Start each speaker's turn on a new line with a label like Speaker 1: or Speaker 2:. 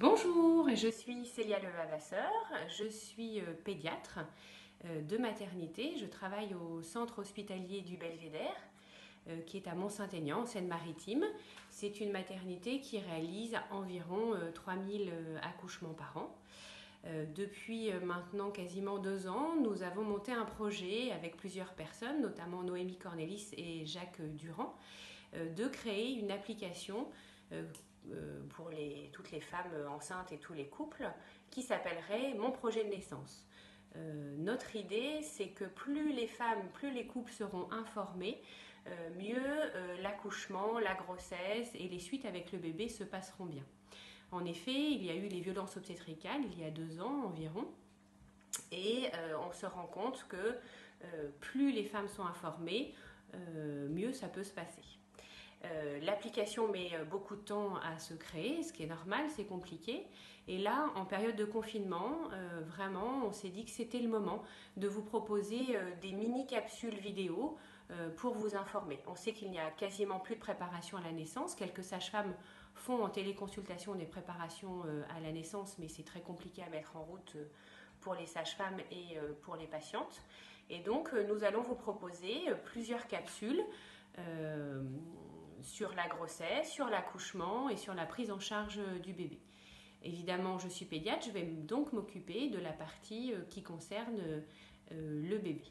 Speaker 1: Bonjour, je suis Célia Levavasseur, je suis euh, pédiatre euh, de maternité. Je travaille au centre hospitalier du Belvédère, euh, qui est à Mont-Saint-Aignan, en Seine-Maritime. C'est une maternité qui réalise environ 3000 accouchements par an. Depuis maintenant quasiment deux ans, nous avons monté un projet avec plusieurs personnes, notamment Noémie Cornelis et Jacques Durand, de créer une application euh, pour les, toutes les femmes enceintes et tous les couples qui s'appellerait Mon projet de naissance. Euh, notre idée, c'est que plus les femmes, plus les couples seront informés, euh, mieux l'accouchement, la grossesse et les suites avec le bébé se passeront bien. En effet, il y a eu les violences obstétricales il y a deux ans environ, et on se rend compte que plus les femmes sont informées, mieux ça peut se passer. Euh, l'application met euh, beaucoup de temps à se créer, ce qui est normal, c'est compliqué. Et là, en période de confinement, euh, vraiment, on s'est dit que c'était le moment de vous proposer des mini-capsules vidéo pour vous informer. On sait qu'il n'y a quasiment plus de préparation à la naissance. Quelques sages-femmes font en téléconsultation des préparations à la naissance, mais c'est très compliqué à mettre en route pour les sages-femmes et pour les patientes. Et donc, nous allons vous proposer plusieurs capsules sur la grossesse, sur l'accouchement et sur la prise en charge du bébé. Évidemment, je suis pédiatre, je vais donc m'occuper de la partie euh, qui concerne euh, le bébé.